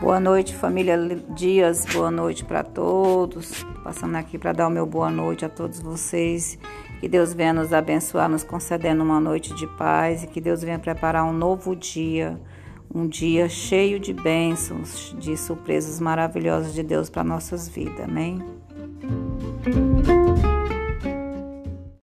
Boa noite, família Dias. Boa noite para todos. Passando aqui para dar o meu boa noite a todos vocês. Que Deus venha nos abençoar, nos concedendo uma noite de paz e que Deus venha preparar um novo dia, um dia cheio de bênçãos, de surpresas maravilhosas de Deus para nossas vidas. Amém.